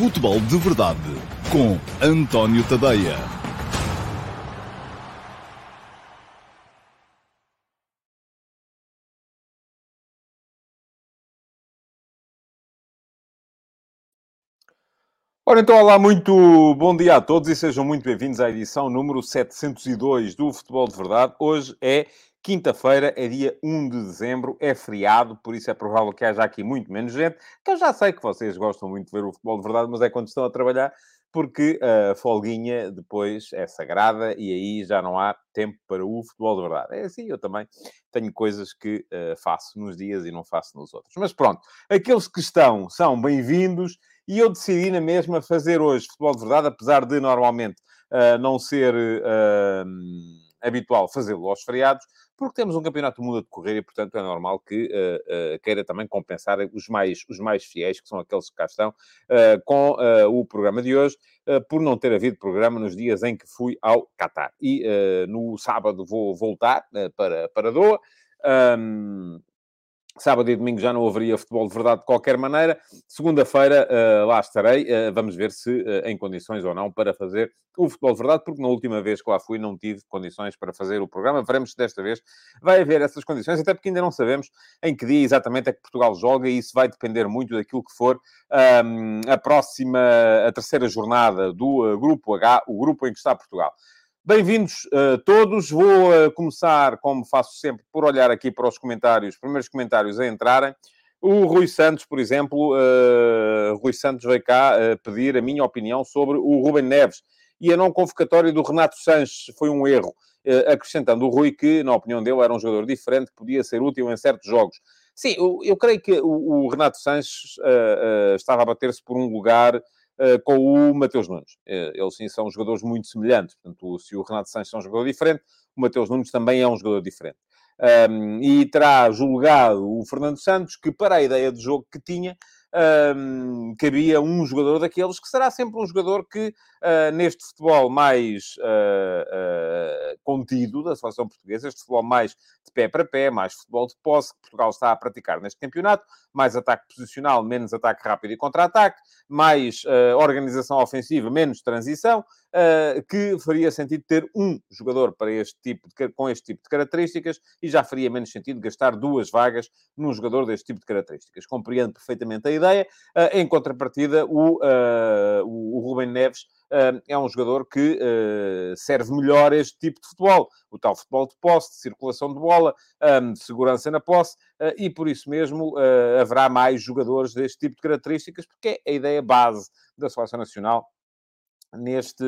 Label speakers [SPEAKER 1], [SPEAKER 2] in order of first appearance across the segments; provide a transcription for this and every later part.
[SPEAKER 1] Futebol de Verdade com António Tadeia.
[SPEAKER 2] Ora então, olá, muito bom dia a todos e sejam muito bem-vindos à edição número 702 do Futebol de Verdade. Hoje é Quinta-feira é dia 1 de dezembro, é feriado, por isso é provável que haja aqui muito menos gente, que eu já sei que vocês gostam muito de ver o futebol de verdade, mas é quando estão a trabalhar, porque a folguinha depois é sagrada e aí já não há tempo para o futebol de verdade. É assim, eu também tenho coisas que uh, faço nos dias e não faço nos outros. Mas pronto, aqueles que estão são bem-vindos e eu decidi na mesma fazer hoje futebol de verdade, apesar de normalmente uh, não ser uh, habitual fazê-lo aos feriados, porque temos um campeonato do mundo a decorrer e, portanto, é normal que uh, uh, queira também compensar os mais, os mais fiéis, que são aqueles que cá estão, uh, com o programa de hoje, por não ter havido programa nos dias em que fui ao Qatar. E no sábado vou voltar para, para Doha. Um, Sábado e domingo já não haveria futebol de verdade de qualquer maneira. Segunda-feira uh, lá estarei. Uh, vamos ver se uh, em condições ou não para fazer o futebol de verdade, porque na última vez que lá fui não tive condições para fazer o programa. Veremos se desta vez vai haver essas condições, até porque ainda não sabemos em que dia exatamente é que Portugal joga e isso vai depender muito daquilo que for um, a próxima, a terceira jornada do Grupo H, o grupo em que está Portugal. Bem-vindos uh, todos. Vou uh, começar, como faço sempre, por olhar aqui para os comentários, os primeiros comentários a entrarem. O Rui Santos, por exemplo, uh, Rui Santos veio cá pedir a minha opinião sobre o Ruben Neves e a não convocatória do Renato Sanches foi um erro, acrescentando o Rui que, na opinião dele, era um jogador diferente, que podia ser útil em certos jogos. Sim, eu, eu creio que o, o Renato Sanches estava a bater-se por um lugar eh, com o Mateus Nunes. Eh, eles sim são jogadores muito semelhantes. Portanto, se o Renato Sanches é um jogador diferente, o Mateus Nunes também é um jogador diferente. Um, e terá julgado o Fernando Santos que, para a ideia de jogo que tinha, um, cabia um jogador daqueles que será sempre um jogador que, uh, neste futebol mais uh, uh, contido da seleção portuguesa, este futebol mais de pé para pé, mais futebol de posse, que Portugal está a praticar neste campeonato, mais ataque posicional, menos ataque rápido e contra-ataque, mais organização ofensiva, menos transição, que faria sentido ter um jogador para este tipo de, com este tipo de características e já faria menos sentido gastar duas vagas num jogador deste tipo de características. Compreendo perfeitamente a ideia. Uh, em contrapartida, o, uh, o Rubem Neves uh, é um jogador que serve melhor este tipo de futebol. O tal futebol de posse, de circulação de bola, de segurança na posse, e por isso mesmo haverá mais jogadores deste tipo de características, porque é a ideia base da Seleção Nacional neste,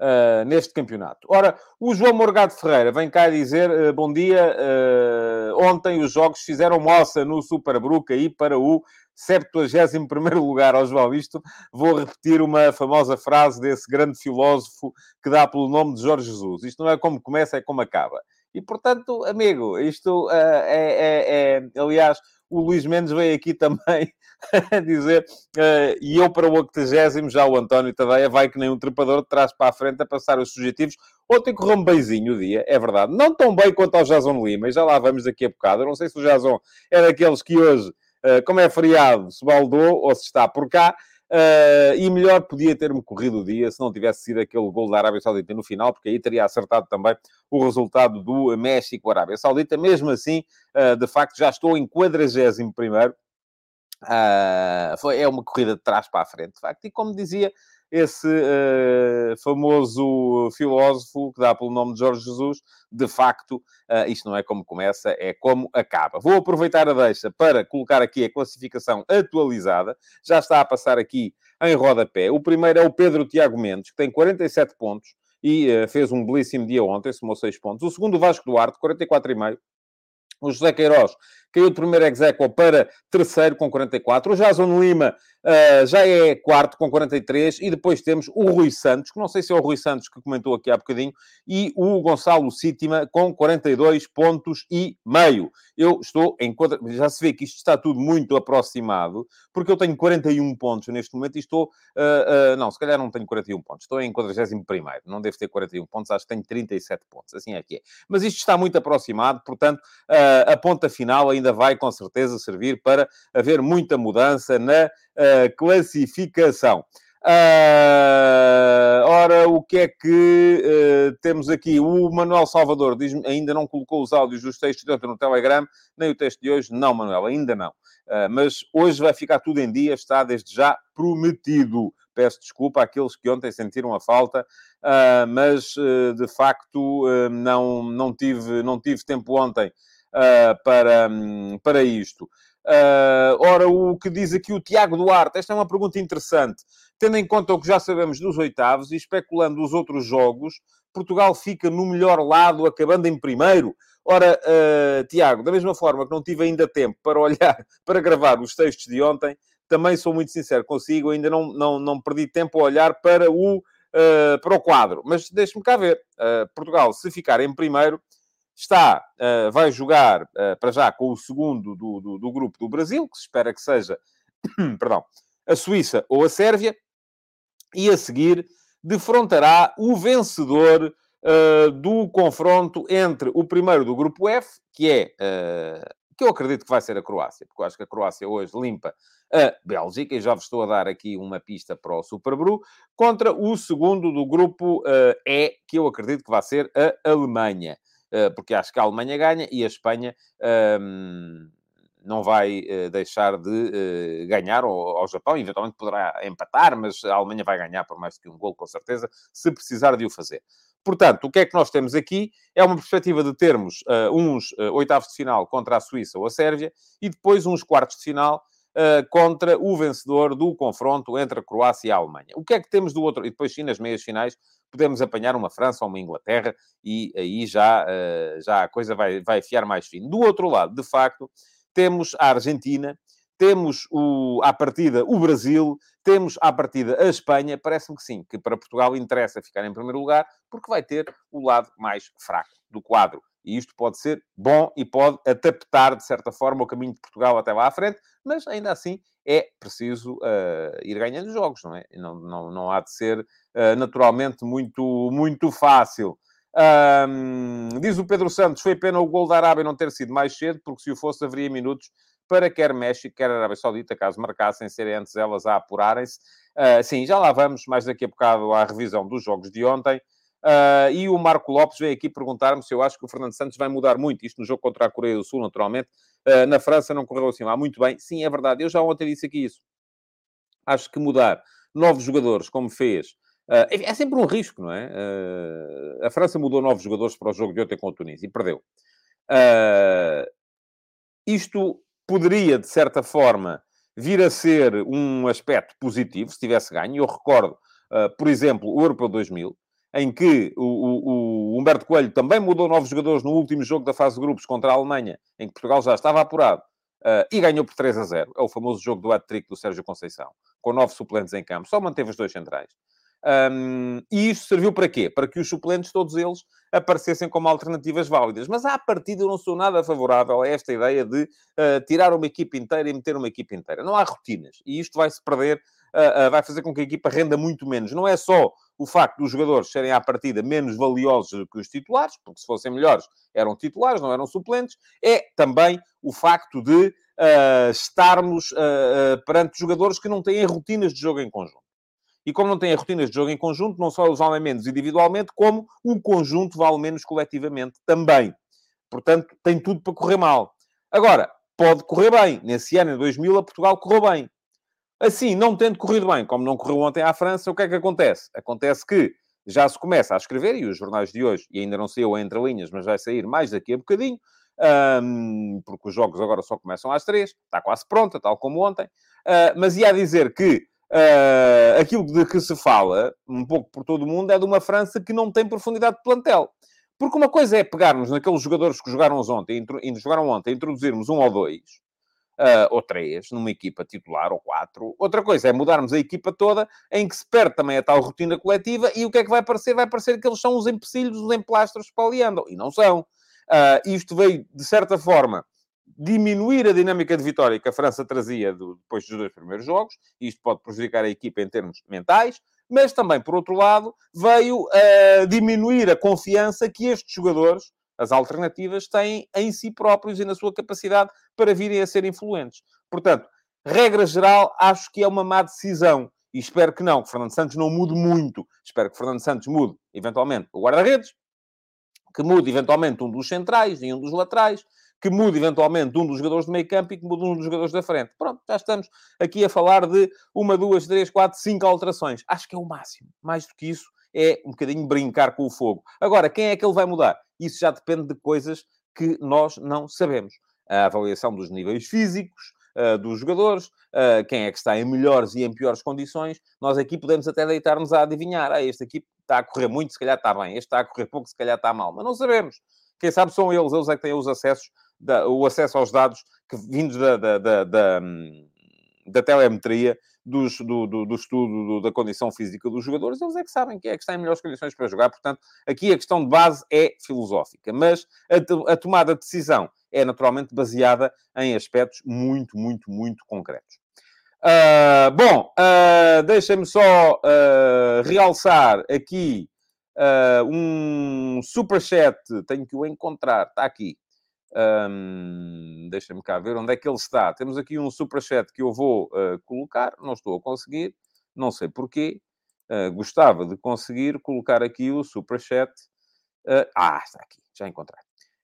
[SPEAKER 2] uh, neste campeonato. Ora, o João Morgado Ferreira vem cá dizer uh, bom dia. Uh, ontem os jogos fizeram moça no Superbrook aí para o 71 lugar ao João. Isto vou repetir uma famosa frase desse grande filósofo que dá pelo nome de Jorge Jesus. Isto não é como começa, é como acaba. E, portanto, amigo, isto é, é, é, Aliás, o Luís Mendes veio aqui também dizer, uh, e eu para o 80 já o António Tadeia vai que nem um trepador de trás para a frente a passar os subjetivos. Ontem correu um beizinho o dia, é verdade. Não tão bem quanto ao Jason Lima, e já lá vamos daqui a bocado. Eu não sei se o Jason é daqueles que hoje, uh, como é feriado, se baldou ou se está por cá. Uh, e melhor podia ter-me corrido o dia se não tivesse sido aquele gol da Arábia Saudita no final, porque aí teria acertado também o resultado do México-Arábia Saudita. Mesmo assim, uh, de facto, já estou em 41 primeiro. Uh, foi, é uma corrida de trás para a frente, de facto. E como dizia esse uh, famoso filósofo que dá pelo nome de Jorge Jesus, de facto, uh, isto não é como começa, é como acaba. Vou aproveitar a deixa para colocar aqui a classificação atualizada. Já está a passar aqui em rodapé. O primeiro é o Pedro Tiago Mendes, que tem 47 pontos e uh, fez um belíssimo dia ontem, somou 6 pontos. O segundo, o Vasco Duarte, 44,5. O José Queiroz caiu de primeiro exequo para terceiro com 44. O Jason Lima uh, já é quarto com 43. E depois temos o Rui Santos, que não sei se é o Rui Santos que comentou aqui há bocadinho, e o Gonçalo Sítima com 42 pontos e meio. Eu estou em. Já se vê que isto está tudo muito aproximado, porque eu tenho 41 pontos neste momento e estou... Uh, uh, não, se calhar não tenho 41 pontos. Estou em 41 primeiro. Não devo ter 41 pontos, acho que tenho 37 pontos. Assim é que é. Mas isto está muito aproximado, portanto, a ponta final ainda ainda vai com certeza servir para haver muita mudança na uh, classificação. Uh, ora, o que é que uh, temos aqui? O Manuel Salvador diz ainda não colocou os áudios dos textos de ontem no Telegram, nem o texto de hoje. Não, Manuel, ainda não. Uh, mas hoje vai ficar tudo em dia, está desde já prometido. Peço desculpa àqueles que ontem sentiram a falta, mas de facto não, não, tive, não tive tempo ontem para, um, para isto. Uh, ora, o que diz aqui o Tiago Duarte, esta é uma pergunta interessante. Tendo em conta o que já sabemos dos oitavos e especulando os outros jogos, Portugal fica no melhor lado, acabando em primeiro. Ora, uh, Tiago, da mesma forma que não tive ainda tempo para olhar, para gravar os textos de ontem, também sou muito sincero consigo, ainda não, não, não perdi tempo a olhar para o, uh, para o quadro. Mas deixe-me cá ver. Uh, Portugal, se ficar em primeiro, está, uh, vai jogar uh, para já com o segundo do, do, do, grupo do Brasil, que se espera que seja, perdão, a Suíça ou a Sérvia, e a seguir defrontará o vencedor uh, do confronto entre o primeiro do grupo F, que é, que eu acredito que vai ser a Croácia, porque eu acho que a Croácia hoje limpa a Bélgica, e já vos estou a dar aqui uma pista para o Super Bru, contra o segundo do grupo E, que eu acredito que vai ser a Alemanha. Eh, porque acho que a Alemanha ganha e a Espanha ehm, não vai uh, deixar de uh, ganhar ao, Japão, eventualmente poderá empatar, mas a Alemanha vai ganhar por mais do que um gol, com certeza, se precisar de o fazer. Portanto, o que é que nós temos aqui? É uma perspectiva de termos uh, uns oitavos de final contra a Suíça ou a Sérvia e depois uns quartos de final contra o vencedor do confronto entre a Croácia e a Alemanha. O que é que temos do outro? E depois, sim, nas meias finais, podemos apanhar uma França ou uma Inglaterra e aí já, uh, já a coisa vai, vai fiar mais fino. Do outro lado, de facto, temos a Argentina, temos o, à partida o Brasil, temos à partida a Espanha. Parece-me que sim, que para Portugal interessa ficar em primeiro lugar, porque vai ter o lado mais fraco do quadro. E isto pode ser bom e pode adaptar, de certa forma, o caminho de Portugal até lá à frente, mas ainda assim é preciso uh, ir ganhando jogos, não é? Não, não, não há de ser uh, naturalmente muito, muito fácil. Um, diz o Pedro Santos: foi pena o gol da Arábia não ter sido mais cedo, porque se o fosse, haveria minutos para quer México, quer Arábia Saudita, caso marcassem, serem antes elas a apurarem-se. Uh, sim, já lá vamos, mais daqui a bocado, à revisão dos jogos de ontem. Uh, e o Marco Lopes veio aqui perguntar-me se eu acho que o Fernando Santos vai mudar muito, isto no jogo contra a Coreia do Sul, naturalmente. Uh, na França não correu assim lá muito bem. Sim, é verdade, eu já ontem disse aqui isso. Acho que mudar novos jogadores, como fez, uh, é sempre um risco, não é? a França mudou novos jogadores para o jogo de ontem com o Tunísia e perdeu. isto poderia, de certa forma, vir a ser um aspecto positivo se tivesse ganho. Eu recordo, por exemplo, o Europeu 2000, em que o, o, o, Humberto Coelho também mudou novos jogadores no último jogo da fase de grupos contra a Alemanha, em que Portugal já estava apurado, uh, e ganhou por 3 a 0. É o famoso jogo do hat-trick do Sérgio Conceição, com nove suplentes em campo. Só manteve os dois centrais. Um, e isto serviu para quê? Para que os suplentes, todos eles, aparecessem como alternativas válidas. Mas à partida eu não sou nada favorável a esta ideia de uh, tirar uma equipe inteira e meter uma equipe inteira. Não há rotinas. E isto vai-se perder, vai fazer com que a equipa renda muito menos. Não é só o facto dos jogadores serem à partida menos valiosos que os titulares, porque se fossem melhores eram titulares, não eram suplentes, é também o facto de uh, estarmos uh, uh, perante jogadores que não têm rotinas de jogo em conjunto. E como não têm rotinas de jogo em conjunto, não só eles valem menos individualmente, como o conjunto vale menos coletivamente também. Portanto, tem tudo para correr mal. Agora, pode correr bem. Nesse ano, em 2000, a Portugal correu bem. Assim, não tendo corrido bem, como não correu ontem à França, o que é que acontece? Acontece que já se começa a escrever, e os jornais de hoje, e ainda não saiu entre linhas, mas vai sair mais daqui a bocadinho, um, porque os jogos agora só começam às três, está quase pronta, tal como ontem, uh, mas ia dizer que uh, aquilo de que se fala, um pouco por todo o mundo, é de uma França que não tem profundidade de plantel. Porque uma coisa é pegarmos naqueles jogadores que jogaram ontem, jogaram ontem, introduzirmos um ou dois, uh, ou três numa equipa titular, ou quatro. Outra coisa é mudarmos a equipa toda, em que se perde também a tal rotina coletiva, e o que é que vai parecer? Vai parecer que eles são os empecilhos, os emplastros para ali andam. E não são. Uh, isto veio, de certa forma, diminuir a dinâmica de vitória que a França trazia do, depois dos dois primeiros jogos, e isto pode prejudicar a equipa em termos mentais, mas também, por outro lado, veio uh, diminuir a confiança que estes jogadores as alternativas têm em si próprios e na sua capacidade para virem a ser influentes. Portanto, regra geral, acho que é uma má decisão. E espero que não, que Fernando Santos não mude muito. Espero que Fernando Santos mude, eventualmente, o guarda-redes, que mude, eventualmente, um dos centrais e um dos laterais, que mude, eventualmente, um dos jogadores de meio campo e que mude um dos jogadores da frente. Pronto, já estamos aqui a falar de uma, duas, três, quatro, cinco alterações. Acho que é o máximo. Mais do que isso, é um bocadinho brincar com o fogo. Agora, quem é que ele vai mudar? Isso já depende de coisas que nós não sabemos. A avaliação dos níveis físicos, uh, dos jogadores, uh, quem é que está em melhores e em piores condições. Nós aqui podemos até deitar-nos a adivinhar. Ah, este aqui está a correr muito, se calhar está bem. Este está a correr pouco, se calhar está mal. Mas não sabemos. Quem sabe são eles, eles é que têm os acessos, da, o acesso aos dados que, vindos da, da, da, da, da telemetria dos, do, do, do, estudo do, da condição física dos jogadores, eles é que sabem quem é que está em melhores condições para jogar. Portanto, aqui a questão de base é filosófica, mas a, a tomada de decisão é naturalmente baseada em aspectos muito, muito, muito concretos. Uh, bom, uh, deixem-me só uh, realçar aqui um superchat, tenho que o encontrar, está aqui. Um, Deixem-me cá ver onde é que ele está. Temos aqui um superchat que eu vou colocar, não estou a conseguir, não sei porquê. gostava de conseguir colocar aqui o superchat. ah, está aqui, já encontrei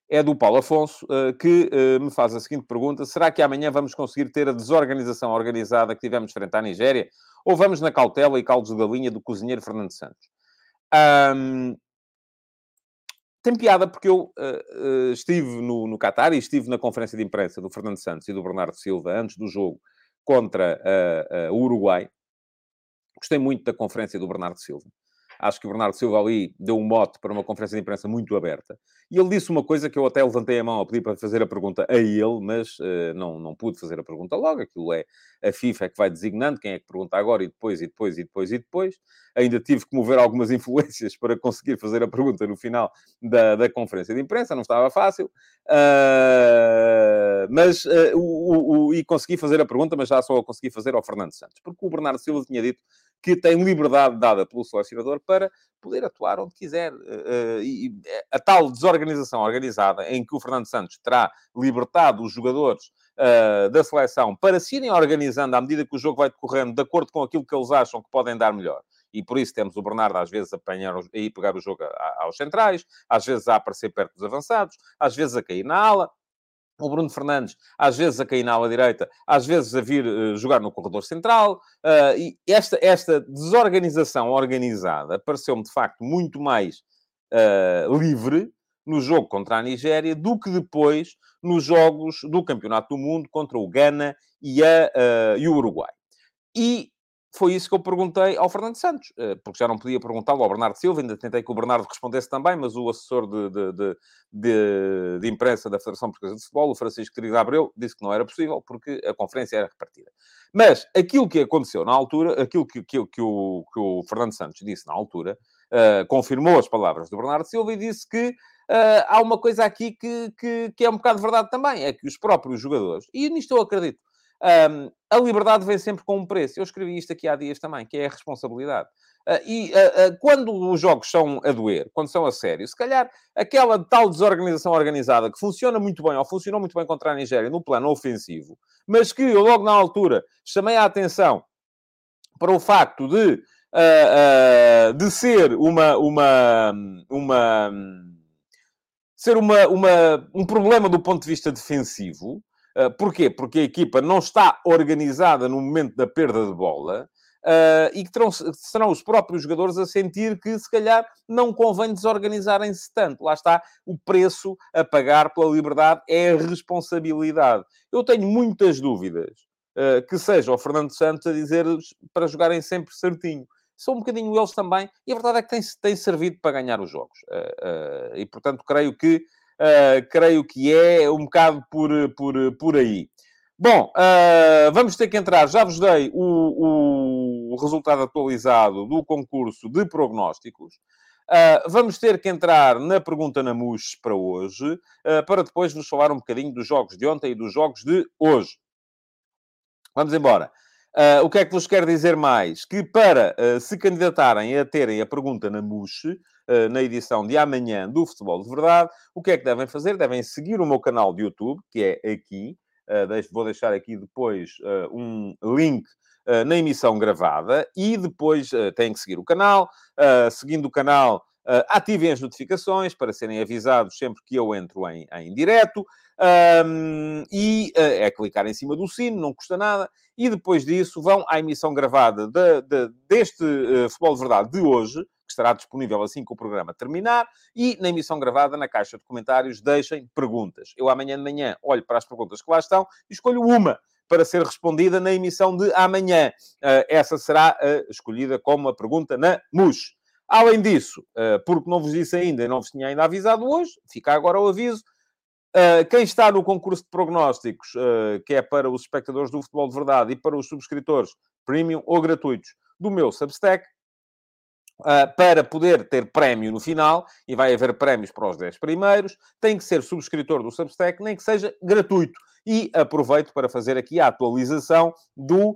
[SPEAKER 2] é do Paulo Afonso, eh, que me faz a seguinte pergunta: será que amanhã vamos conseguir ter a desorganização organizada que tivemos frente à Nigéria? Ou vamos na cautela e caldos de galinha do cozinheiro Fernando Santos? Um, tem piada porque eu uh, uh, estive no, no Qatar e estive na conferência de imprensa do Fernando Santos e do Bernardo Silva antes do jogo contra uh, o Uruguai. Gostei muito da conferência do Bernardo Silva. Acho que o Bernardo Silva ali deu um mote para uma conferência de imprensa muito aberta. E ele disse uma coisa que eu até levantei a mão a pedir para fazer a pergunta a ele, mas uh, não, não pude fazer a pergunta logo. Aquilo é a FIFA é que vai designando quem é que pergunta agora e depois, e depois, e depois, e depois. Ainda tive que mover algumas influências para conseguir fazer a pergunta no final da, da conferência de imprensa, não estava fácil. Uh, mas, uh, o, o, e consegui fazer a pergunta, mas já só a consegui fazer ao Fernando Santos, porque o Bernardo Silva tinha dito que tem liberdade dada pelo selecionador para poder atuar onde quiser. Uh, e a tal desorganização organizada em que o Fernando Santos terá libertado os jogadores da seleção para se irem organizando à medida que o jogo vai decorrendo, de acordo com aquilo que eles acham que podem dar melhor. E por isso temos o Bernardo às vezes a apanhar e pegar o jogo aos centrais, às vezes a aparecer perto dos avançados, às vezes a cair na ala o Bruno Fernandes, às vezes a cair na ala direita, às vezes a vir uh, jogar no corredor central. Uh, e esta, esta desorganização organizada pareceu-me, de facto, muito mais uh, livre no jogo contra a Nigéria do que depois nos jogos do Campeonato do Mundo contra o Ghana e, a, e o Uruguai. E foi isso que eu perguntei ao Fernando Santos, eh, porque já não podia perguntá-lo ao Bernardo Silva, ainda tentei que o Bernardo respondesse também, mas o assessor de, de, de, de, de imprensa da Federação Portuguesa de Futebol, o Francisco Querido Abreu, disse que não era possível, porque a conferência era repartida. Mas aquilo que aconteceu na altura, aquilo que, que, que, o, que o Fernando Santos disse na altura, uh, confirmou as palavras do Bernardo Silva e disse que uh, há uma coisa aqui que, que, que é um bocado verdade também, é que os próprios jogadores, e nisto eu acredito, um, a liberdade vem sempre com um preço. Eu escrevi isto aqui há dias também, que é a responsabilidade. Uh, e uh, uh, quando os jogos são a doer, quando são a sério, se calhar aquela tal desorganização organizada que funciona muito bem, ou funcionou muito bem contra a Nigéria no plano ofensivo, mas que eu logo na altura chamei a atenção para o facto de, de ser uma, uma, uma ser uma, uma, um problema do ponto de vista defensivo, Uh, porquê? Porque a equipa não está organizada no momento da perda de bola uh, e que terão, serão os próprios jogadores a sentir que, se calhar, não convém desorganizarem-se tanto. Lá está o preço a pagar pela liberdade, é a responsabilidade. Eu tenho muitas dúvidas uh, que seja o Fernando Santos a dizer para jogarem sempre certinho são um bocadinho eles também, e a verdade é que tem servido para ganhar os jogos. Uh, uh, e, portanto, creio que Uh, creio que é um bocado por, por, por aí. Bom, uh, vamos ter que entrar. Já vos dei o, o resultado atualizado do concurso de prognósticos. Uh, vamos ter que entrar na pergunta na MUS para hoje, uh, para depois vos falar um bocadinho dos jogos de ontem e dos jogos de hoje. Vamos embora. Uh, o que é que vos quero dizer mais? Que para se candidatarem a terem a pergunta na MUS, eh, na edição de amanhã do Futebol de Verdade. O que é que devem fazer? Devem seguir o meu canal de YouTube, que é aqui, vou deixar aqui depois um link na emissão gravada e depois têm que seguir o canal. seguindo o canal, ativem as notificações para serem avisados sempre que eu entro em, em direto. Um, e uh, é clicar em cima do sino, não custa nada. E depois disso vão à emissão gravada de, de, deste uh, Futebol de Verdade de hoje, que estará disponível assim que o programa terminar, e na emissão gravada, na caixa de comentários, deixem perguntas. Eu amanhã de manhã olho para as perguntas que lá estão e escolho uma para ser respondida na emissão de amanhã. Uh, essa será escolhida como a pergunta na MUS. Além disso, porque não vos disse ainda não vos tinha ainda avisado hoje, fica agora o aviso, Uh, quem está no concurso de prognósticos, uh, que é para os espectadores do futebol de verdade e para os subscritores premium ou gratuitos do meu Substack, uh, para poder ter prémio no final, e vai haver prémios para os 10 primeiros, tem que ser subscritor do Substack, nem que seja gratuito. E aproveito para fazer aqui a atualização do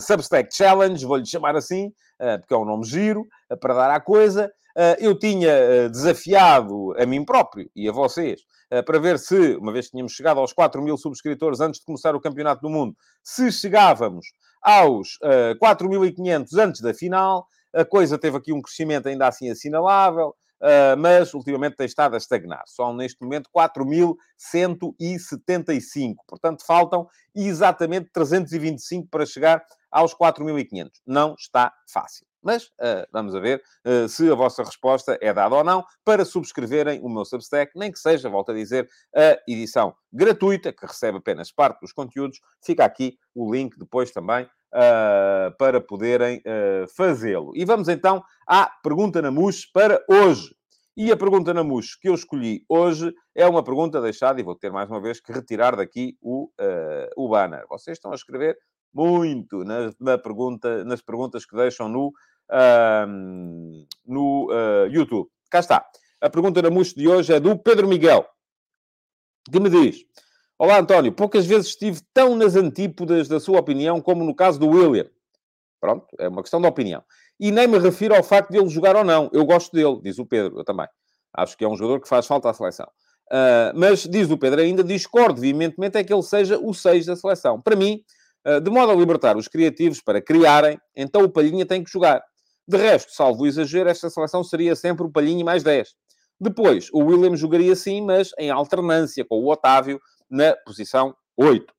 [SPEAKER 2] Substack Challenge, vou-lhe chamar assim, porque é um nome giro, para dar à coisa. Eu tinha desafiado a mim próprio e a vocês para ver se, uma vez que tínhamos chegado aos 4 mil subscritores antes de começar o Campeonato do Mundo, se chegávamos aos 4.500 antes da final. A coisa teve aqui um crescimento ainda assim assinalável. Uh, mas ultimamente tem estado a estagnar. São neste momento 4.175. Portanto, faltam exatamente 325 para chegar aos 4.500. Não está fácil. Mas uh, vamos a ver uh, se a vossa resposta é dada ou não para subscreverem o meu Substack, nem que seja, volto a dizer, a edição gratuita, que recebe apenas parte dos conteúdos. Fica aqui o link depois também uh, para poderem fazê-lo. E vamos então à pergunta na MUS para hoje. E a pergunta na MUS que eu escolhi hoje é uma pergunta deixada, e vou ter mais uma vez que retirar daqui o, o banner. Vocês estão a escrever muito na, na pergunta, nas perguntas que deixam no uh, no uh, YouTube. Cá está. A pergunta da Muxo de hoje é do Pedro Miguel, que me diz: Olá, António, poucas vezes estive tão nas antípodas da sua opinião como no caso do William. Pronto, é uma questão de opinião. E nem me refiro ao facto de ele jogar ou não. Eu gosto dele, diz o Pedro, eu também. Acho que é um jogador que faz falta à seleção. Uh, mas, diz o Pedro ainda, discordo veementemente é que ele seja o 6 da seleção. Para mim, uh, de modo a libertar os criativos para criarem, então o Palhinha tem que jogar. De resto, salvo o exagero, esta seleção seria sempre o Palhinho mais 10. Depois, o William jogaria sim, mas em alternância com o Otávio na posição 8.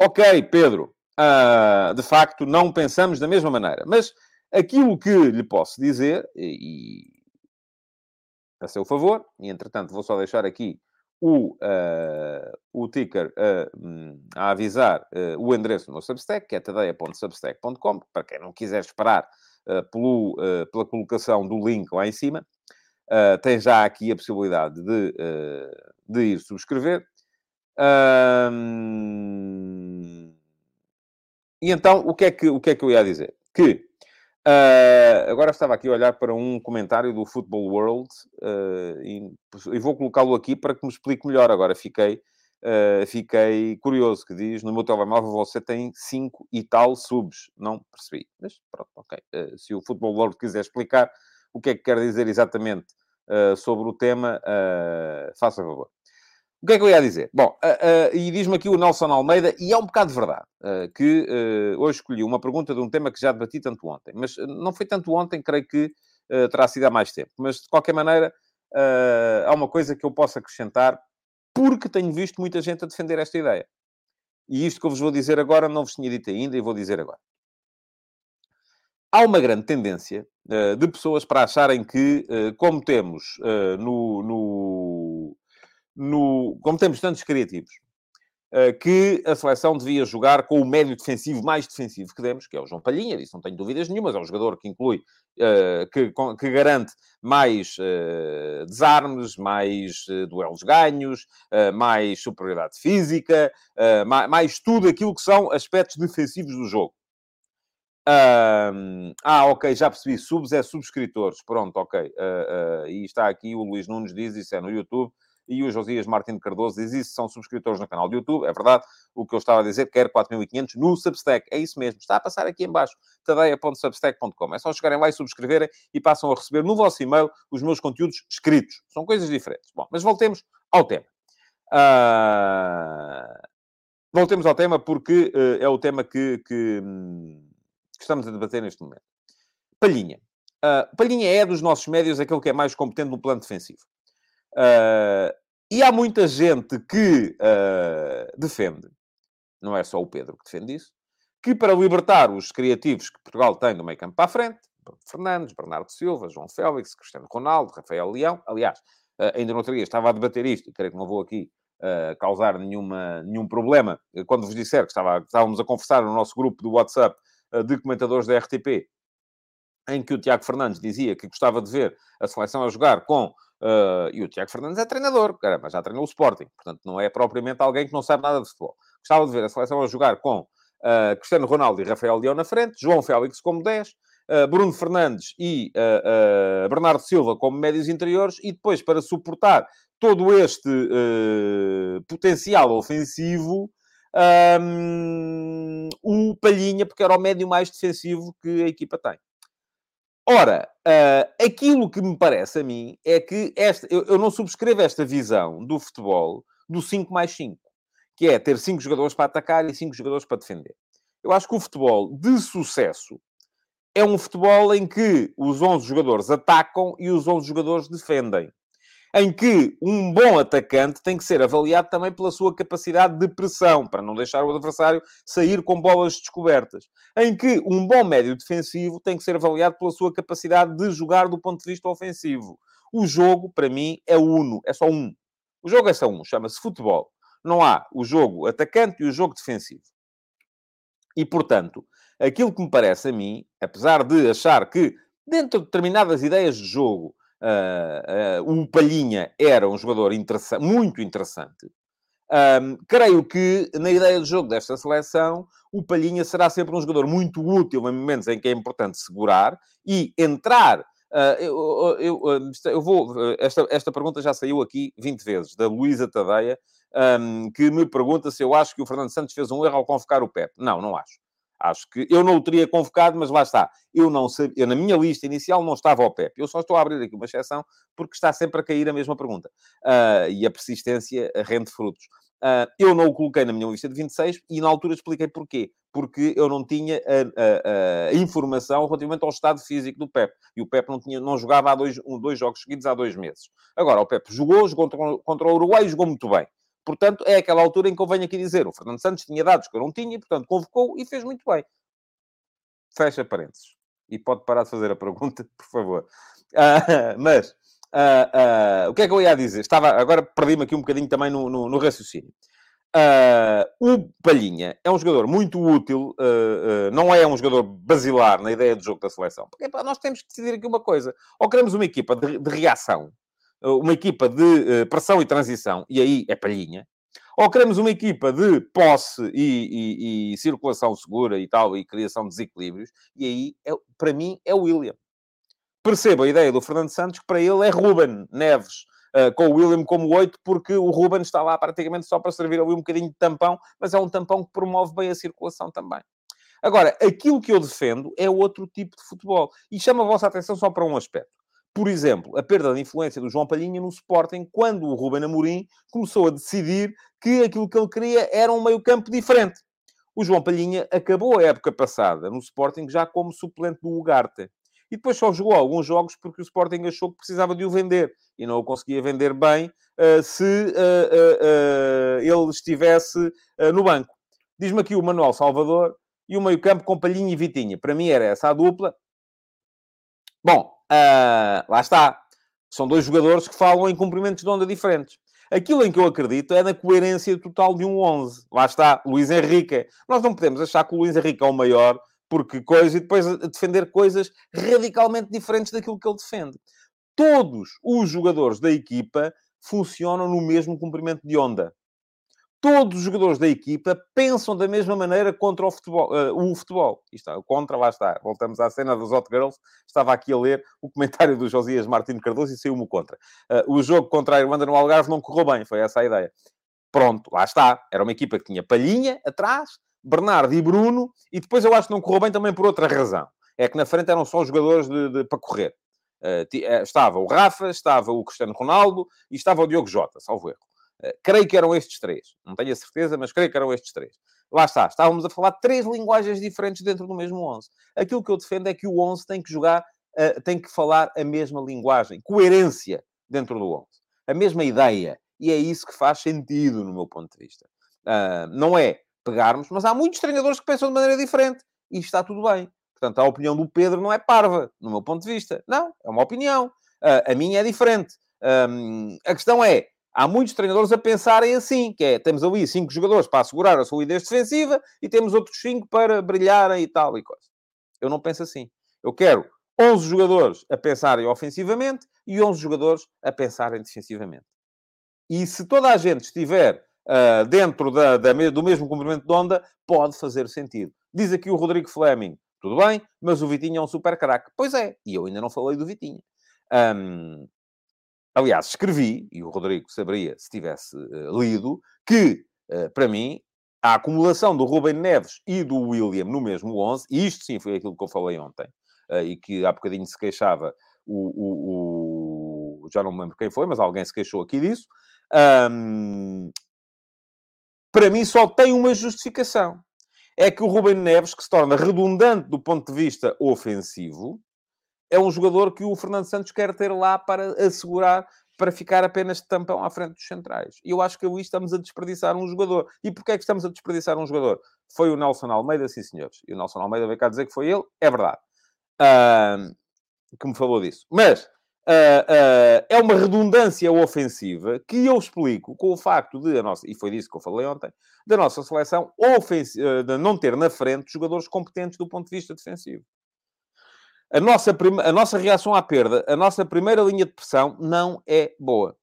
[SPEAKER 2] Ok, Pedro, uh, de facto não pensamos da mesma maneira, mas aquilo que lhe posso dizer, e, a seu favor, e entretanto vou só deixar aqui o, uh, o ticker uh, a avisar o endereço no Substack, que é tadeia.substack.com, para quem não quiser esperar pelo, uh, pela colocação do link lá em cima. Uh, tem já aqui a possibilidade de, de ir subscrever. e então, o que, é que, o que é que eu ia dizer? Que agora estava aqui a olhar para um comentário do Football World e, e, vou colocá-lo aqui para que me explique melhor. Agora fiquei Uh, fiquei curioso, que diz, no meu telemóvel você tem 5 e tal subs. Não percebi. Mas pronto, ok. Uh, se o Futebol World quiser explicar o que é que quer dizer exatamente uh, sobre o tema, faça favor. O que é que eu ia dizer? Bom, e diz-me aqui o Nelson Almeida, e é um bocado de verdade, que hoje escolhi uma pergunta de um tema que já debati tanto ontem. Mas não foi tanto ontem, creio que terá sido há mais tempo. Mas, de qualquer maneira, há uma coisa que eu posso acrescentar porque tenho visto muita gente a defender esta ideia. E isto que eu vos vou dizer agora não vos tinha dito ainda e vou dizer agora. Há uma grande tendência uh, de pessoas para acharem que, uh, como temos uh, no, no, no, como temos tantos criativos, que a seleção devia jogar com o médio defensivo mais defensivo que demos, que é o João Palhinha, disso não tenho dúvidas nenhumas, é um jogador que inclui, que, que garante mais uh, desarmes, mais duelos ganhos, mais superioridade física, mais, tudo aquilo que são aspectos defensivos do jogo. ah, ok, já percebi. Subs é subscritores. Pronto, ok. e está aqui, o Luís Nunes diz, isso é no YouTube e o Josias Martins Cardoso diz isso, são subscritores no canal do YouTube, é verdade, o que eu estava a dizer, quer 4.500 no Substack, é isso mesmo, está a passar aqui em baixo, tadeia.substack.com, é só chegarem lá e subscreverem e passam a receber no vosso e-mail os meus conteúdos escritos, são coisas diferentes. Bom, mas voltemos ao tema. Uh... Voltemos ao tema, porque uh, é o tema que, que, que, estamos a debater neste momento. Palhinha. Uh, Palhinha é dos nossos médios aquele que é mais competente no plano defensivo. Uh, e há muita gente que defende, não é só o Pedro que defende isso, que para libertar os criativos que Portugal tem do meio campo para a frente, Fernandes, Bernardo Silva, João Félix, Cristiano Ronaldo, Rafael Leão, aliás, ainda no outro dia estava a debater isto, e creio que não vou aqui uh, causar nenhuma, nenhum problema. Quando vos disser que estava, estávamos a conversar no nosso grupo do WhatsApp uh, de comentadores da RTP, em que o Tiago Fernandes dizia que gostava de ver a seleção a jogar com. Uh, e o Tiago Fernandes é treinador, caramba, já treinou o Sporting, portanto não é propriamente alguém que não sabe nada de futebol. Gostava de ver a seleção a jogar com uh, Cristiano Ronaldo e Rafael Leão na frente, João Félix como 10, uh, Bruno Fernandes e Bernardo Silva como médios interiores, e depois para suportar todo este potencial ofensivo, um, o Palhinha, porque era o médio mais defensivo que a equipa tem. Ora, uh, aquilo que me parece a mim é que esta, eu, eu, não subscrevo esta visão do futebol do 5 mais 5, que é ter 5 jogadores para atacar e 5 jogadores para defender. Eu acho que o futebol de sucesso é um futebol em que os 11 jogadores atacam e os 11 jogadores defendem em que um bom atacante tem que ser avaliado também pela sua capacidade de pressão, para não deixar o adversário sair com bolas descobertas. Em que um bom médio defensivo tem que ser avaliado pela sua capacidade de jogar do ponto de vista ofensivo. O jogo, para mim, é uno, é só um. O jogo é só um, chama-se futebol. Não há o jogo atacante e o jogo defensivo. E, portanto, aquilo que me parece a mim, apesar de achar que, dentro de determinadas ideias de jogo, Uh, uh, o Palhinha era um jogador muito interessante. Um, creio que, na ideia de jogo desta seleção, o Palhinha será sempre um jogador muito útil em momentos em que é importante segurar e entrar. Uh, eu, eu, eu, vou. Esta, esta pergunta já saiu aqui 20 vezes, da Luísa Tadeia, um, que me pergunta se eu acho que o Fernando Santos fez um erro ao convocar o Pep. Não, não acho. Acho que eu não o teria convocado, mas lá está. Eu não sabia, eu, na minha lista inicial não estava o Pepe. Eu só estou a abrir aqui uma exceção porque está sempre a cair a mesma pergunta. Uh, e a persistência rende frutos. Uh, eu não o coloquei na minha lista de 26 e na altura expliquei porquê. Porque eu não tinha a, a, a informação relativamente ao estado físico do Pep. E o Pep não, tinha, não jogava há dois, um, dois jogos seguidos há dois meses. Agora, o Pep jogou, jogou contra, contra o Uruguai e jogou muito bem. Portanto, é aquela altura em que eu venho aqui dizer, o Fernando Santos tinha dados que eu não tinha, portanto, convocou e fez muito bem. Fecha parênteses. E pode parar de fazer a pergunta, por favor. Uh, mas, uh, uh, o que é que eu ia dizer? Estava, agora perdi-me aqui um bocadinho também no, no, no raciocínio. o Palhinha é um jogador muito útil, não é um jogador basilar na ideia de jogo da seleção. Porque nós temos que decidir aqui uma coisa. Ou queremos uma equipa de, de reação, uma equipa de uh, pressão e transição, e aí é palhinha, ou queremos uma equipa de posse e, e, e, circulação segura e tal, e criação de desequilíbrios, e aí, é, para mim, é o William. Percebo a ideia do Fernando Santos, que para ele é Ruben Neves, uh, com o William como oito, porque o Ruben está lá praticamente só para servir ali um bocadinho de tampão, mas é um tampão que promove bem a circulação também. Agora, aquilo que eu defendo é outro tipo de futebol. E chama a vossa atenção só para um aspecto por exemplo, a perda de influência do João Palhinha no Sporting, quando o Ruben Amorim começou a decidir que aquilo que ele queria era um meio-campo diferente. O João Palhinha acabou a época passada no Sporting já como suplente do Ugarte. E depois só jogou alguns jogos porque o Sporting achou que precisava de o vender. E não o conseguia vender bem uh, se uh, uh, ele estivesse no banco. Diz-me aqui o Manuel Salvador e o meio-campo com Palhinha e Vitinha. Para mim era essa a dupla. Bom, Uh, lá está. São dois jogadores que falam em cumprimentos de onda diferentes. Aquilo em que eu acredito é na coerência total de um 11. Lá está, Luís Henrique. Nós não podemos achar que o Luís Henrique é o maior porque coisa e depois defender coisas radicalmente diferentes daquilo que ele defende. Todos os jogadores da equipa funcionam no mesmo comprimento de onda todos os jogadores da equipa pensam da mesma maneira contra o futebol. Uh, o futebol. É, contra, lá está. Voltamos à cena dos Hot Girls. Estava aqui a ler o comentário do Josias Martins Cardoso e saiu-me contra. Uh, o jogo contra a Irlanda no Algarve não correu bem. Foi essa a ideia. Pronto, lá está. Era uma equipa que tinha Palhinha atrás, Bernardo e Bruno, e depois eu acho que não correu bem também por outra razão. É que na frente eram só jogadores de, de, para correr. Uh, estava o Rafa, estava o Cristiano Ronaldo e estava o Diogo Jota, salvo erro. Uh, creio que eram estes três. Não tenho a certeza, mas creio que eram estes três. Lá está, estávamos a falar três linguagens diferentes dentro do mesmo 11. Aquilo que eu defendo é que o 11 tem que jogar, uh, tem que falar a mesma linguagem, coerência dentro do 11. A mesma ideia. E é isso que faz sentido, no meu ponto de vista. Uh, não é pegarmos, mas há muitos treinadores que pensam de maneira diferente e está tudo bem. Portanto, a opinião do Pedro não é parva, no meu ponto de vista. Não, é uma opinião. Uh, a minha é diferente. Um, a questão é, há muitos treinadores a pensarem assim, que é, temos ali cinco jogadores para assegurar a solidez defensiva e temos outros cinco para brilharem e tal e coisa. Eu não penso assim. Eu quero 11 jogadores a pensarem ofensivamente e 11 jogadores a pensarem defensivamente. E se toda a gente estiver uh, dentro da, da, do mesmo comprimento de onda, pode fazer sentido. Diz aqui o Rodrigo Fleming, tudo bem, mas o Vitinho é um super craque. Pois é, e eu ainda não falei do Vitinho. Um, aliás, escrevi, e o Rodrigo saberia se tivesse uh, lido, que, uh, para mim, a acumulação do Ruben Neves e do William no mesmo 11, e isto sim foi aquilo que eu falei ontem, uh, e que há bocadinho se queixava o, o, o, Já não me lembro quem foi, mas alguém se queixou aqui disso. Um, para mim só tem uma justificação. É que o Ruben Neves, que se torna redundante do ponto de vista ofensivo, é um jogador que o Fernando Santos quer ter lá para assegurar, para ficar apenas de tampão à frente dos centrais. E eu acho que ali estamos a desperdiçar um jogador. E porquê é que estamos a desperdiçar um jogador? Foi o Nelson Almeida, sim senhores. E o Nelson Almeida veio cá dizer que foi ele. É verdade. Uh, que me falou disso. Mas Uh, uh, é uma redundância ofensiva que eu explico com o facto de a nossa, e foi disso que eu falei ontem, da nossa seleção uh, de não ter na frente jogadores competentes do ponto de vista defensivo. A nossa, a nossa reação à perda, a nossa primeira linha de pressão não é boa.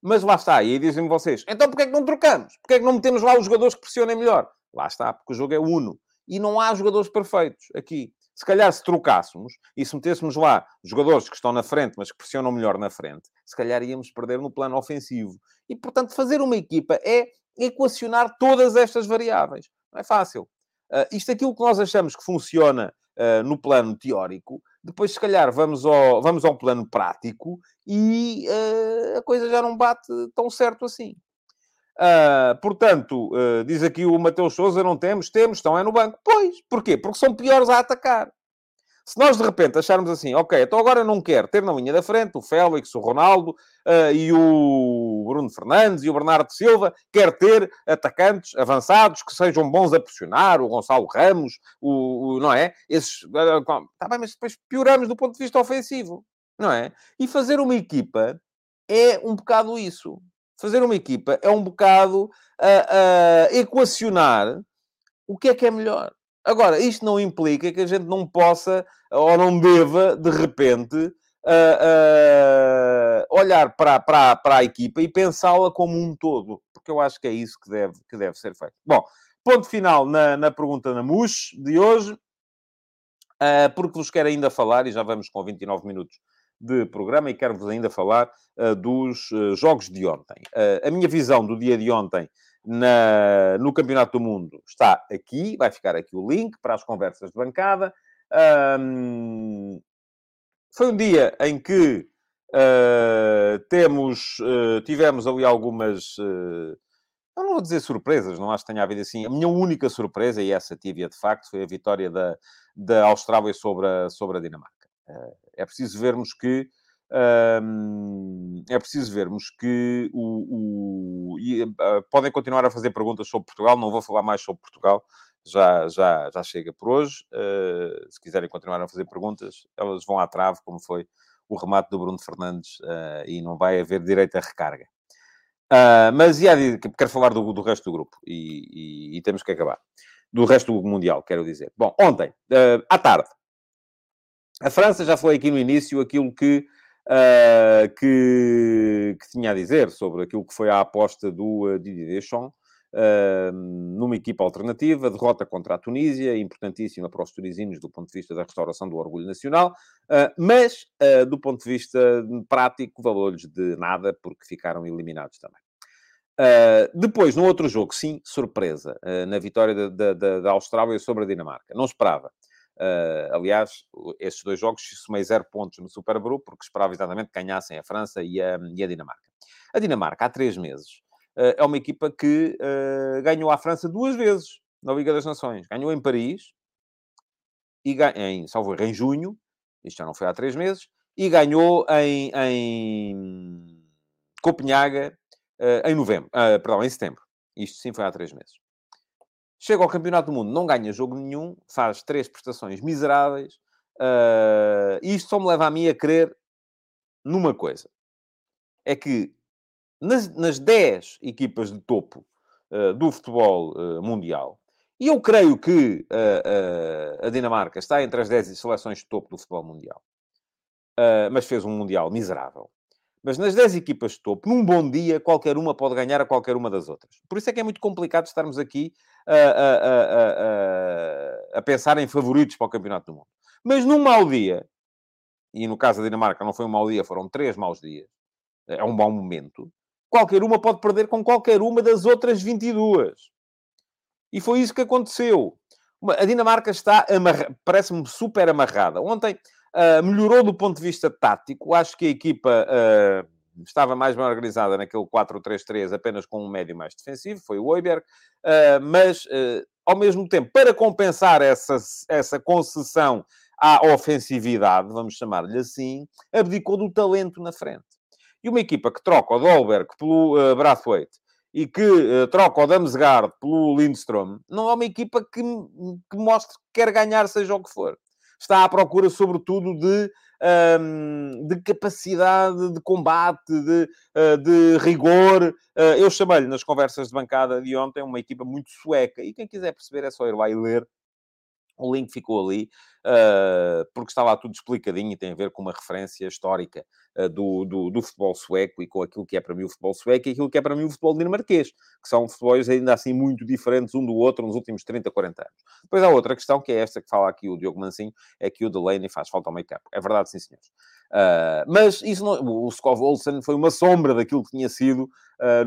[SPEAKER 2] Mas lá está, e aí dizem-me vocês, então porquê é que não trocamos? Porquê é que não metemos lá os jogadores que pressionem melhor? Lá está, porque o jogo é uno. E não há jogadores perfeitos aqui. Se calhar, se trocássemos e se metêssemos lá jogadores que estão na frente, mas que pressionam melhor na frente, se calhar íamos perder no plano ofensivo. E, portanto, fazer uma equipa é equacionar todas estas variáveis. Não é fácil. Uh, isto é aquilo que nós achamos que funciona uh, no plano teórico, depois, se calhar, vamos ao, vamos ao plano prático e uh, a coisa já não bate tão certo assim. Uh, portanto, uh, diz aqui o Mateus Souza, não temos, temos, estão é no banco. Pois, porquê? Porque são piores a atacar. Se nós de repente acharmos assim, ok, então agora não quero ter na linha da frente o Félix, o Ronaldo uh, e o Bruno Fernandes e o Bernardo Silva, quer ter atacantes avançados que sejam bons a pressionar, o Gonçalo Ramos, o, o não é? Esses, está bem, mas depois pioramos do ponto de vista ofensivo, não é? E fazer uma equipa é um bocado isso fazer uma equipa é um bocado a, a equacionar o que é que é melhor. Agora, isto não implica que a gente não possa ou não deva, de repente, uh, uh, olhar para, para, para a equipa e pensá-la como um todo, porque eu acho que é isso que deve, que deve ser feito. Bom, ponto final na, na pergunta na MUS de hoje, uh, porque vos quero ainda falar, e já vamos com 29 minutos de programa e quero-vos ainda falar dos jogos de ontem. A minha visão do dia de ontem na, no Campeonato do Mundo está aqui, vai ficar aqui o link para as conversas de bancada. Um, foi um dia em que temos, tivemos ali algumas. eu não vou dizer surpresas, não acho que tenha havido assim. A minha única surpresa, e essa tive de facto, foi a vitória da, da Austrália sobre a, sobre a Dinamarca. É preciso vermos que é preciso vermos que o, o e, uh, podem continuar a fazer perguntas sobre Portugal, não vou falar mais sobre Portugal, já, já, já chega por hoje. Uh, se quiserem continuar a fazer perguntas, elas vão à trave, como foi o remate do Bruno Fernandes, uh, e não vai haver direito a recarga. Mas quero falar do, do resto do grupo e, e, e, temos que acabar. Do resto do Mundial, quero dizer. Bom, ontem, à tarde, a França já foi aqui no início aquilo que, uh, que, que, tinha a dizer sobre aquilo que foi a aposta do uh, Didier Deschamps uh, numa equipa alternativa, derrota contra a Tunísia, importantíssima para os tunisinos do ponto de vista da restauração do orgulho nacional, mas do ponto de vista prático, valor-lhes de nada, porque ficaram eliminados também. Uh, depois, no outro jogo, sim, surpresa, uh, na vitória da, da Austrália sobre a Dinamarca. Não esperava. Uh, aliás, estes dois jogos somei zero pontos no Supergroup, porque esperava exatamente que ganhassem a França e a, e a Dinamarca. A Dinamarca, há três meses, é uma equipa que ganhou a França duas vezes na Liga das Nações. Ganhou em Paris, e em, salvo em junho, isto já não foi há três meses, e ganhou em, em Copenhaga em novembro, perdão, em setembro. Isto sim foi há três meses. Chega ao Campeonato do Mundo, não ganha jogo nenhum, faz três prestações miseráveis. Uh, isto só me leva a mim a crer numa coisa. É que nas, nas 10 equipas de topo uh, do futebol uh, mundial, e eu creio que a Dinamarca está entre as 10 seleções de topo do futebol mundial, mas fez um mundial miserável. Mas nas 10 equipas de topo, num bom dia, qualquer uma pode ganhar a qualquer uma das outras. Por isso é que é muito complicado estarmos aqui a, a, a, a, pensar em favoritos para o Campeonato do Mundo. Mas num mau dia, e no caso da Dinamarca não foi um mau dia, foram três maus dias, é um bom momento, qualquer uma pode perder com qualquer uma das outras 22. E foi isso que aconteceu. A Dinamarca está, amarra... parece-me super amarrada. Ontem Uh, melhorou do ponto de vista tático. Acho que a equipa uh, estava mais bem organizada naquele 4-3-3, apenas com um médio mais defensivo, foi o Oiberg. Uh, mas, ao mesmo tempo, para compensar essa, essa concessão à ofensividade, vamos chamar-lhe assim, abdicou do talento na frente. E uma equipa que troca o Dolberg pelo Brathwaite e que uh, troca o Damsgaard pelo Lindstrom, não é uma equipa que, que mostre que quer ganhar, seja o que for está à procura, sobretudo, de, um, de capacidade de combate, de, uh, de rigor. Uh, eu chamei-lhe nas conversas de bancada de ontem uma equipa muito sueca. E quem quiser perceber é só ir lá e ler. O link ficou ali, uh, porque está lá tudo explicadinho e tem a ver com uma referência histórica uh, do, do, do, futebol sueco e com aquilo que é para mim o futebol sueco e aquilo que é para mim o futebol dinamarquês, que são futebols ainda assim muito diferentes um do outro nos últimos 30, 40 anos. Depois há outra questão, que é esta que fala aqui o Diogo Mancinho, é que o Delaney faz falta ao meio campo. É verdade, sim, senhores. Uh, mas isso não, o Skov Olsen foi uma sombra daquilo que tinha sido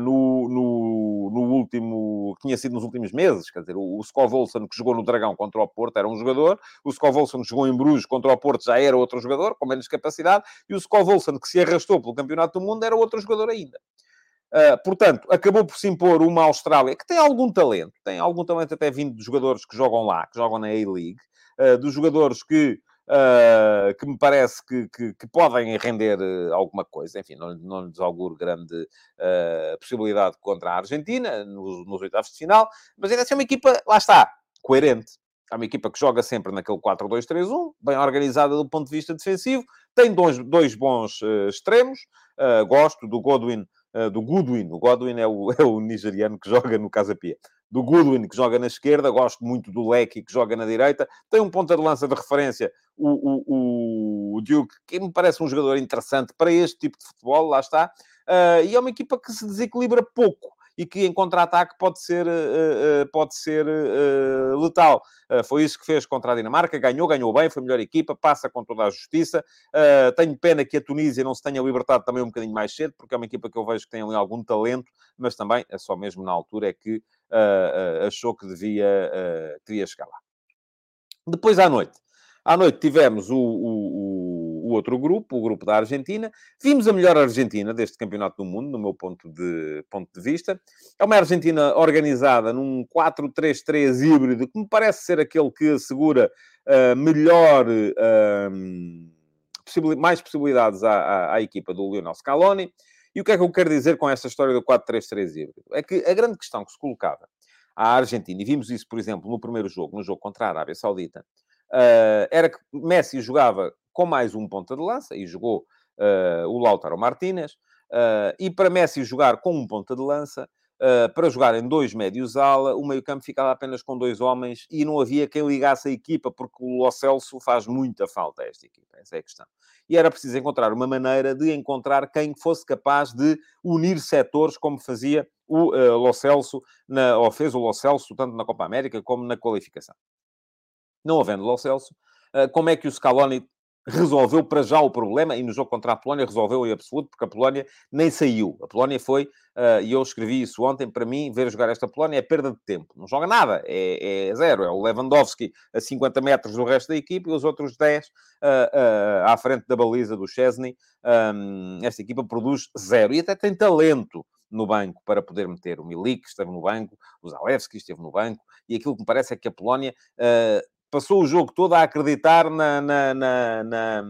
[SPEAKER 2] no, no, no, último, que tinha sido nos últimos meses. Quer dizer, o, o Skov Olsen que jogou no Dragão contra o Porto era um jogador, o Skov Olsen que jogou em Bruges contra o Porto já era outro jogador, com menos capacidade, e o Skov Olsen que se arrastou pelo Campeonato do Mundo era outro jogador ainda. Uh, portanto, acabou por se impor uma Austrália que tem algum talento, tem algum talento até vindo dos jogadores que jogam lá, que jogam na A-League, uh, dos jogadores que uh, que me parece que, que, que podem render uh, alguma coisa. Enfim, não, não lhes auguro grande uh, possibilidade contra a Argentina nos, nos oitavos de final, mas ainda assim é uma equipa, lá está, coerente. É uma equipa que joga sempre naquele 4-2-3-1, bem organizada do ponto de vista defensivo, tem dois, dois bons extremos. gosto do Godwin do Goodwin. O Godwin é o, é o nigeriano que joga no Casa Pia do Goodwin, que joga na esquerda, gosto muito do Lecky, que joga na direita, tem um ponta de lança de referência, o, o, o Duke, que me parece um jogador interessante para este tipo de futebol, lá está, uh, e é uma equipa que se desequilibra pouco e que em contra-ataque pode ser, uh, pode ser uh, letal. Uh, foi isso que fez contra a Dinamarca, ganhou, ganhou bem, foi a melhor equipa, passa com toda a justiça. tenho pena que a Tunísia não se tenha libertado também um bocadinho mais cedo, porque é uma equipa que eu vejo que tem ali algum talento, mas também é só mesmo na altura é que achou que devia, devia chegar lá. Depois à noite. À noite tivemos o, o, o, outro grupo, o grupo da Argentina. Vimos a melhor Argentina deste Campeonato do Mundo, no meu ponto de, ponto de vista. É uma Argentina organizada num 4-3-3 híbrido, que me parece ser aquele que assegura uh, melhor, uh, mais possibilidades à, à, à, equipa do Lionel Scaloni. E o que é que eu quero dizer com esta história do 4-3-3 híbrido? É que a grande questão que se colocava à Argentina, e vimos isso, por exemplo, no primeiro jogo, no jogo contra a Arábia Saudita, uh, era que Messi jogava com mais um ponta de lança, e jogou uh, o Lautaro Martínez, uh, e para Messi jogar com um ponta de lança, Uh, para jogar em dois médios ala, o meio-campo ficava apenas com dois homens e não havia quem ligasse a equipa, porque o Lo Celso faz muita falta a esta equipa, essa é a questão. E era preciso encontrar uma maneira de encontrar quem fosse capaz de unir setores, como fazia o uh, Lo Celso, na, ou fez o Lo Celso, tanto na Copa América como na qualificação. Não havendo Lo Celso, uh, como é que o Scaloni resolveu para já o problema e no jogo contra a Polónia resolveu em absoluto, porque a Polónia nem saiu. A Polónia foi, uh, e eu escrevi isso ontem, para mim, ver jogar esta Polónia é perda de tempo. Não joga nada, é, é zero. É o Lewandowski a 50 metros do resto da equipe e os outros 10 uh, uh, à frente da baliza do Chesney. Esta equipa produz zero e até tem talento. no banco para poder meter o Milik, esteve no banco, o Zalewski esteve no banco, e aquilo que me parece é que a Polónia uh, passou o jogo todo a acreditar na, na, na, na,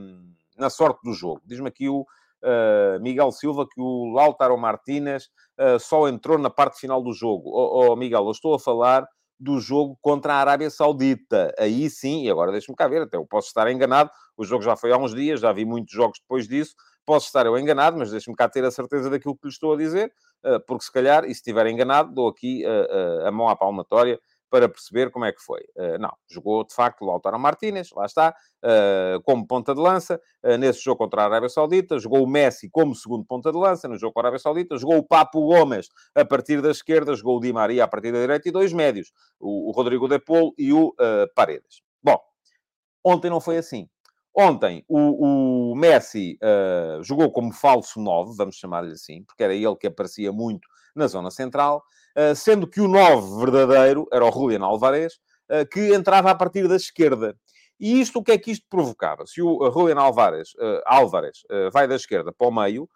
[SPEAKER 2] na sorte do jogo. Diz-me aqui o uh, Miguel Silva que o Lautaro Martínez uh, só entrou na parte final do jogo. Oh, oh, Miguel, eu estou a falar do jogo contra a Arábia Saudita. Aí sim, e agora deixe-me cá ver, até eu posso estar enganado, o jogo já foi há uns dias, já vi muitos jogos depois disso, posso estar eu enganado, mas deixe-me cá ter a certeza daquilo que lhe estou a dizer, eh, porque se calhar, e se estiver enganado, dou aqui a, a, a mão à palmatória para perceber como é que foi. Uh, não, jogou de facto o Lautaro Martínez, lá está, uh, como ponta de lança, uh, nesse jogo contra a Arábia Saudita, jogou o Messi como segundo ponta de lança no jogo contra a Arábia Saudita, jogou o Papo Gomes a partir da esquerda, jogou o Di Maria a partir da direita e dois médios, o, Rodrigo De Paul e o Paredes. Bom, ontem não foi assim. Ontem o, o Messi jogou como falso 9, vamos chamar-lhe assim, porque era ele que aparecia muito na zona central, eh, sendo que o 9 verdadeiro era o Julian Alvarez, eh, que entrava a partir da esquerda. E isto, o que é que isto provocava? Se o Julian Alvarez, uh, vai da esquerda para o meio,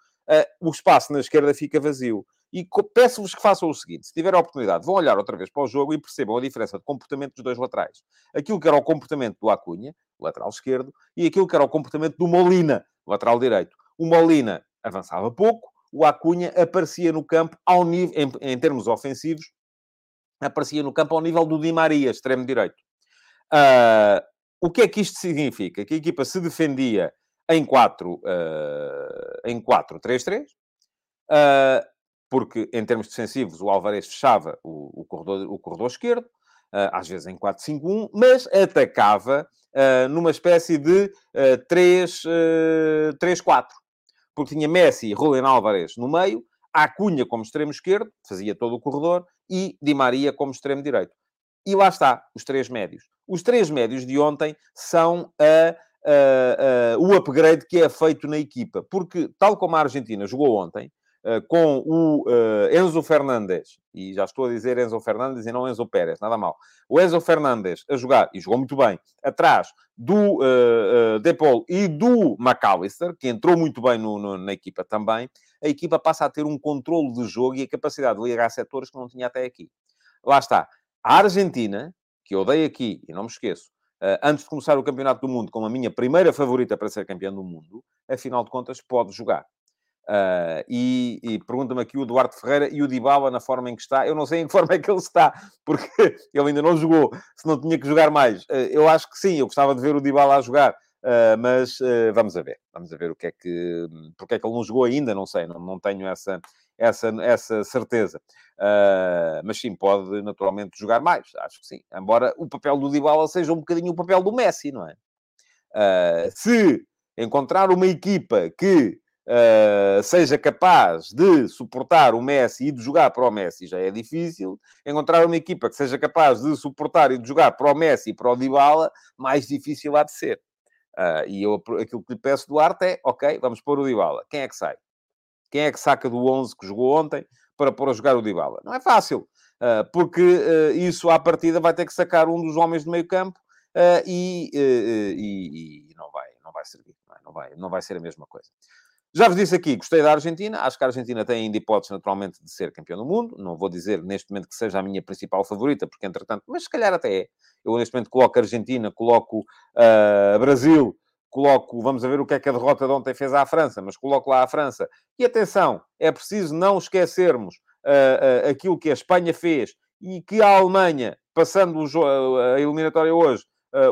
[SPEAKER 2] o espaço na esquerda fica vazio. E peço-vos que façam o seguinte: se tiver a oportunidade, vão olhar outra vez para o jogo e percebam a diferença de comportamento dos dois laterais. Aquilo que era o comportamento do Acunha, lateral esquerdo, e aquilo que era o comportamento do Molina, lateral direito. O Molina avançava pouco, o Acunha aparecia no campo ao nível, em, em, termos ofensivos, aparecia no campo ao nível do Di Maria, extremo direito. Uh, o que é que isto significa? Que a equipa se defendia em 4, uh, ah, em 4-3-3, uh, ah, porque em termos defensivos o Alvarez fechava o, o, corredor, o corredor esquerdo, às vezes em 4-5-1, mas atacava numa espécie de 3-4 porque tinha Messi e Julián Álvarez no meio, Acunha como extremo esquerdo, fazia todo o corredor, e Di Maria como extremo direito. E lá está, os três médios. Os três médios de ontem são a, a, a, o upgrade que é feito na equipa. Porque, tal como a Argentina jogou ontem, com o uh, Enzo Fernandes, e já estou a dizer Enzo Fernandes e não Enzo Pérez, nada mal. O Enzo Fernandes a jogar, e jogou muito bem, atrás do uh, uh, Depol e do McAllister, que entrou muito bem no, no, na equipa também, a equipa passa a ter um controle de jogo e a capacidade de ligar setores que não tinha até aqui. Lá está. A Argentina, que eu dei aqui, e não me esqueço, antes de começar o Campeonato do Mundo, como a minha primeira favorita para ser campeão do mundo, afinal de contas, pode jogar. Uh, e, e pergunta-me aqui o Eduardo Ferreira e o Dybala na forma em que está. Eu não sei em que forma é que ele está, porque ele ainda não jogou, se não tinha que jogar mais. Uh, eu acho que sim, eu gostava de ver o Dybala a jogar, uh, mas vamos a ver. Vamos a ver o que é que... Porque é que ele não jogou ainda, não sei, não, não tenho essa, essa, essa certeza. mas sim, pode naturalmente jogar mais, acho que sim. Embora o papel do Dybala seja um bocadinho o papel do Messi, não é? se encontrar uma equipa que uh, seja capaz de suportar o Messi e de jogar para o Messi já é difícil. Encontrar uma equipa que seja capaz de suportar e de jogar para o Messi e para o Dybala, mais difícil há de ser. Uh, e eu, aquilo que lhe peço do arte é, ok, vamos pôr o Dybala. Quem é que sai? Quem é que saca do 11 que jogou ontem para pôr a jogar o Dybala? Não é fácil, uh, porque uh, isso à partida vai ter que sacar um dos homens de meio campo e, e, e, não, vai, não vai servir, não, é? vai, não vai ser a mesma coisa. Já vos disse aqui, gostei da Argentina. Acho que a Argentina tem ainda hipóteses, naturalmente, de ser campeão do mundo. Não vou dizer neste momento que seja a minha principal favorita, porque entretanto, mas se calhar até é. Eu neste momento coloco a Argentina, coloco uh, Brasil, coloco, vamos ver o que é que a derrota de ontem fez à França, mas coloco lá a França. E atenção, é preciso não esquecermos uh, uh, aquilo que a Espanha fez e que a Alemanha, passando a eliminatória hoje,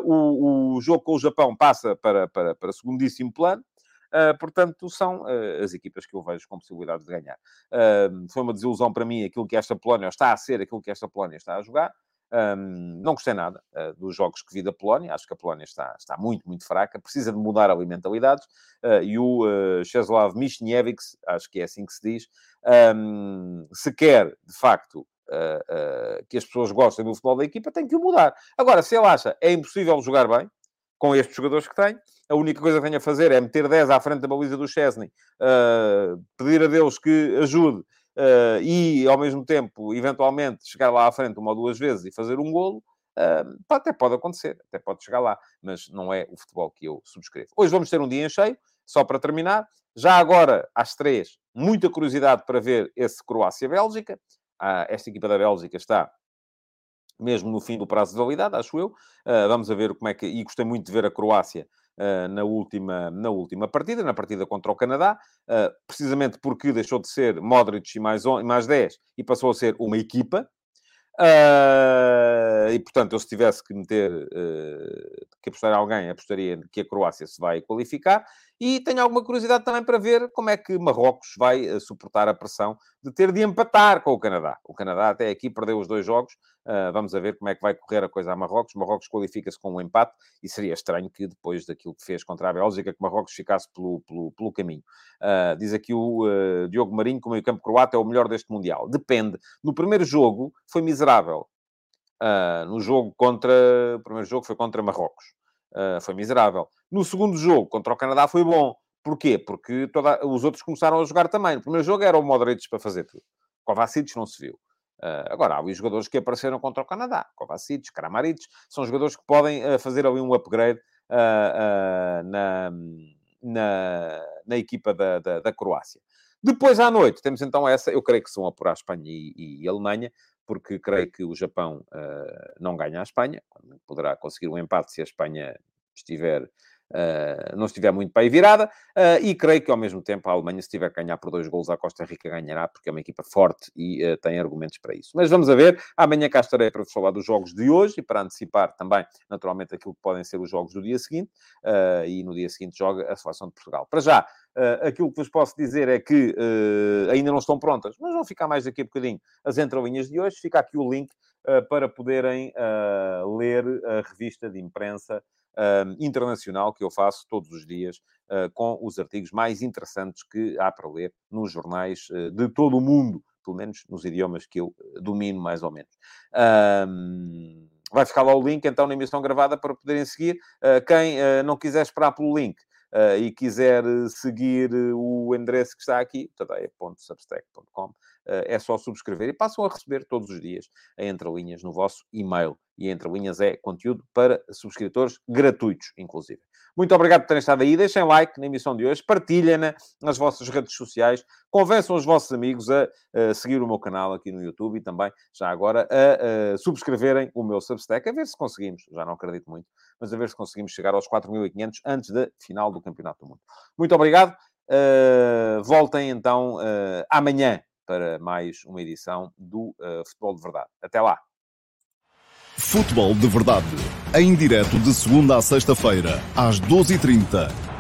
[SPEAKER 2] o, o jogo com o Japão passa para, para, para segundíssimo plano. Uh, portanto, são uh, as equipas que eu vejo com possibilidade de ganhar. Uh, foi uma desilusão para mim aquilo que esta Polónia está a ser, aquilo que esta Polónia está a jogar. Um, não gostei nada uh, dos jogos que vi da Polónia. Acho que a Polónia está, está muito, muito fraca. Precisa de mudar ali mentalidades. Uh, e o uh, Czesław Michniewicz, acho que é assim que se diz, um, se quer, de facto, que as pessoas gostem do futebol da equipa, tem que o mudar. Agora, se ele acha é impossível jogar bem, com estes jogadores que tem, a única coisa que tenho a fazer é meter 10 à frente da baliza do Chesney, uh, pedir a Deus que ajude uh, e, ao mesmo tempo, eventualmente, chegar lá à frente uma ou duas vezes e fazer um golo, uh, até pode acontecer, até pode chegar lá, mas não é o futebol que eu subscrevo. Hoje vamos ter um dia em cheio, só para terminar. Já agora, às três, muita curiosidade para ver esse Croácia-Bélgica. Ah, esta equipa da Bélgica está mesmo no fim do prazo de validade, acho eu. Uh, vamos a ver como é que... E gostei muito de ver a Croácia na, última, na última partida, na partida contra o Canadá, uh, precisamente porque deixou de ser Modric e mais, on, mais 10 e passou a ser uma equipa. e, portanto, eu se tivesse que meter, que apostar alguém, apostaria que a Croácia se vai qualificar. E tenho alguma curiosidade também para ver como é que Marrocos vai suportar a pressão de ter de empatar com o Canadá. O Canadá até aqui perdeu os dois jogos, Uh, vamos a ver como é que vai correr a coisa a Marrocos. Marrocos qualifica-se com um empate e seria estranho que depois daquilo que fez contra a Bélgica, que Marrocos ficasse pelo, pelo, pelo caminho. Uh, diz aqui o Diogo Marinho que o meio-campo croata é o melhor deste Mundial. Depende. No primeiro jogo foi miserável. no jogo contra... O primeiro jogo foi contra Marrocos. Foi miserável. No segundo jogo, contra o Canadá, foi bom. Porquê? Porque toda... os outros começaram a jogar também. No primeiro jogo era o Modric para fazer tudo. Kovacic não se viu. Uh, agora, há os jogadores que apareceram contra o Canadá, Kovacic, Kramaric, são jogadores que podem uh, fazer ali um upgrade na, na, na, equipa da, da, da, Croácia. Depois, à noite, temos então essa, eu creio que são apurar Espanha e, e Alemanha, porque creio que o Japão não ganha a Espanha, poderá conseguir um empate se a Espanha estiver uh, não estiver muito para aí virada, uh, e creio que ao mesmo tempo a Alemanha, se tiver que ganhar por dois gols, a Costa Rica ganhará, porque é uma equipa forte e uh, tem argumentos para isso. Mas vamos a ver, amanhã cá estarei para vos falar dos jogos de hoje e para antecipar também, naturalmente, aquilo que podem ser os jogos do dia seguinte, e no dia seguinte joga a seleção de Portugal. Para já, Uh, aquilo que vos posso dizer é que uh, ainda não estão prontas, mas vão ficar mais daqui a bocadinho as entrelinhas de hoje. Fica aqui o link uh, para poderem ler a revista de imprensa uh, internacional que eu faço todos os dias uh, com os artigos mais interessantes que há para ler nos jornais uh, de todo o mundo, pelo menos nos idiomas que eu eh, domino mais ou menos. vai ficar lá o link, então, na emissão gravada para poderem seguir. quem não quiser esperar pelo link, Uh, e quiser seguir o endereço que está aqui, tadeia.substack.com, é só subscrever e passam a receber todos os dias a entrelinhas no vosso e-mail e entre linhas é conteúdo para subscritores gratuitos, inclusive. Muito obrigado por terem estado aí. Deixem like na emissão de hoje, partilhem-na nas vossas redes sociais, convençam os vossos amigos a, a, seguir o meu canal aqui no YouTube e também, já agora, a, a, subscreverem o meu Substack, a ver se conseguimos, já não acredito muito, mas a ver se conseguimos chegar aos 4.500 antes da final do Campeonato do Mundo. Muito obrigado. Uh, voltem então uh, amanhã para mais uma edição do uh, Futebol de Verdade. Até lá!
[SPEAKER 1] Futebol de Verdade. Em direto de segunda a sexta-feira, às 12h30